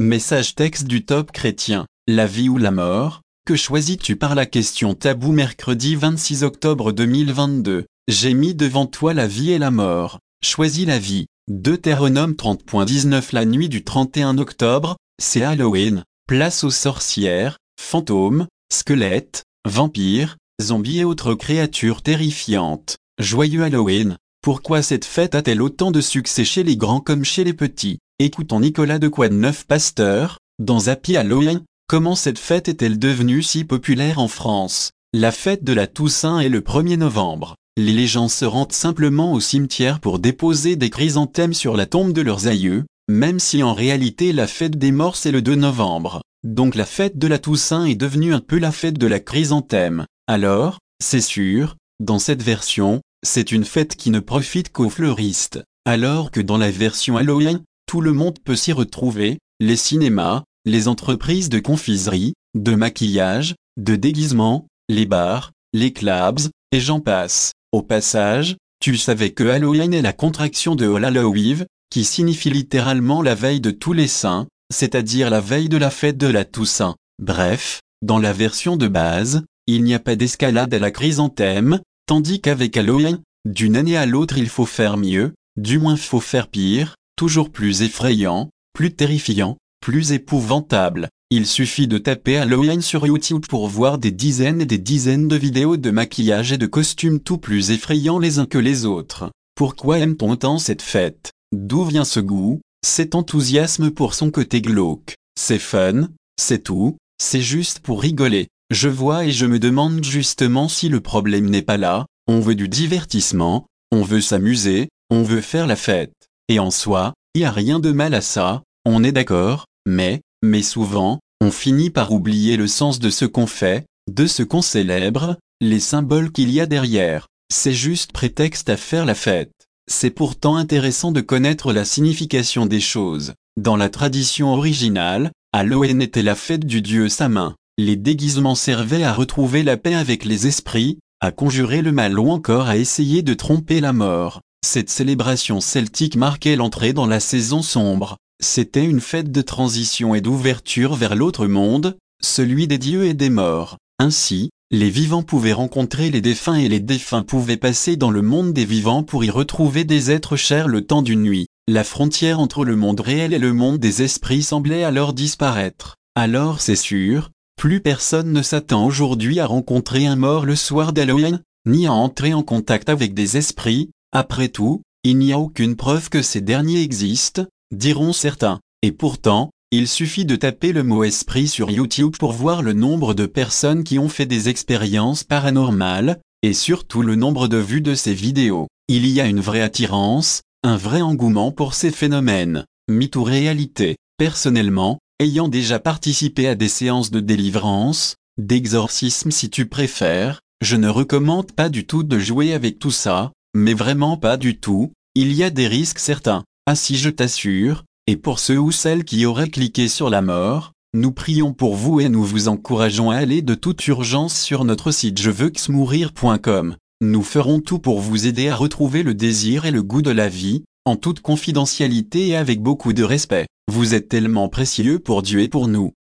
Message texte du top chrétien. La vie ou la mort? Que choisis-tu par la question tabou mercredi 26 octobre 2022 J'ai mis devant toi la vie et la mort. Choisis la vie. Deutéronome 30.19 La nuit du 31 octobre, c'est Halloween. Place aux sorcières, fantômes, squelettes, vampires, zombies et autres créatures terrifiantes. Joyeux Halloween. Pourquoi cette fête a-t-elle autant de succès chez les grands comme chez les petits? Écoutons Nicolas de Neuf Pasteur, dans Happy Halloween, comment cette fête est-elle devenue si populaire en France? La fête de la Toussaint est le 1er novembre. Les gens se rendent simplement au cimetière pour déposer des chrysanthèmes sur la tombe de leurs aïeux, même si en réalité la fête des morts c'est le 2 novembre. Donc la fête de la Toussaint est devenue un peu la fête de la chrysanthème. Alors, c'est sûr, dans cette version, c'est une fête qui ne profite qu'aux fleuristes. Alors que dans la version Halloween, tout le monde peut s'y retrouver, les cinémas, les entreprises de confiserie, de maquillage, de déguisement, les bars, les clubs, et j'en passe. Au passage, tu savais que Halloween est la contraction de Halloween, qui signifie littéralement la veille de tous les saints, c'est-à-dire la veille de la fête de la Toussaint. Bref, dans la version de base, il n'y a pas d'escalade à la chrysanthème, tandis qu'avec Halloween, d'une année à l'autre il faut faire mieux, du moins faut faire pire, toujours plus effrayant, plus terrifiant, plus épouvantable. Il suffit de taper Halloween sur YouTube pour voir des dizaines et des dizaines de vidéos de maquillage et de costumes tout plus effrayants les uns que les autres. Pourquoi aime-t-on tant cette fête? D'où vient ce goût, cet enthousiasme pour son côté glauque? C'est fun, c'est tout, c'est juste pour rigoler? Je vois et je me demande justement si le problème n'est pas là, on veut du divertissement, on veut s'amuser, on veut faire la fête. Et en soi, il y a rien de mal à ça, on est d'accord, mais, mais souvent, on finit par oublier le sens de ce qu'on fait, de ce qu'on célèbre, les symboles qu'il y a derrière. C'est juste prétexte à faire la fête. C'est pourtant intéressant de connaître la signification des choses. Dans la tradition originale, Halloween était la fête du dieu Samin. Les déguisements servaient à retrouver la paix avec les esprits, à conjurer le mal ou encore à essayer de tromper la mort. Cette célébration celtique marquait l'entrée dans la saison sombre. C'était une fête de transition et d'ouverture vers l'autre monde, celui des dieux et des morts. Ainsi, les vivants pouvaient rencontrer les défunts et les défunts pouvaient passer dans le monde des vivants pour y retrouver des êtres chers le temps d'une nuit. La frontière entre le monde réel et le monde des esprits semblait alors disparaître. Alors c'est sûr, plus personne ne s'attend aujourd'hui à rencontrer un mort le soir d'Halloween, ni à entrer en contact avec des esprits, après tout, il n'y a aucune preuve que ces derniers existent, diront certains. Et pourtant, il suffit de taper le mot esprit sur YouTube pour voir le nombre de personnes qui ont fait des expériences paranormales, et surtout le nombre de vues de ces vidéos. Il y a une vraie attirance, un vrai engouement pour ces phénomènes. Mythe ou réalité. Personnellement, ayant déjà participé à des séances de délivrance, d'exorcisme si tu préfères, je ne recommande pas du tout de jouer avec tout ça, mais vraiment pas du tout, il y a des risques certains. Ah si je t'assure, et pour ceux ou celles qui auraient cliqué sur la mort, nous prions pour vous et nous vous encourageons à aller de toute urgence sur notre site jeveuxmourir.com. Nous ferons tout pour vous aider à retrouver le désir et le goût de la vie, en toute confidentialité et avec beaucoup de respect. Vous êtes tellement précieux pour Dieu et pour nous.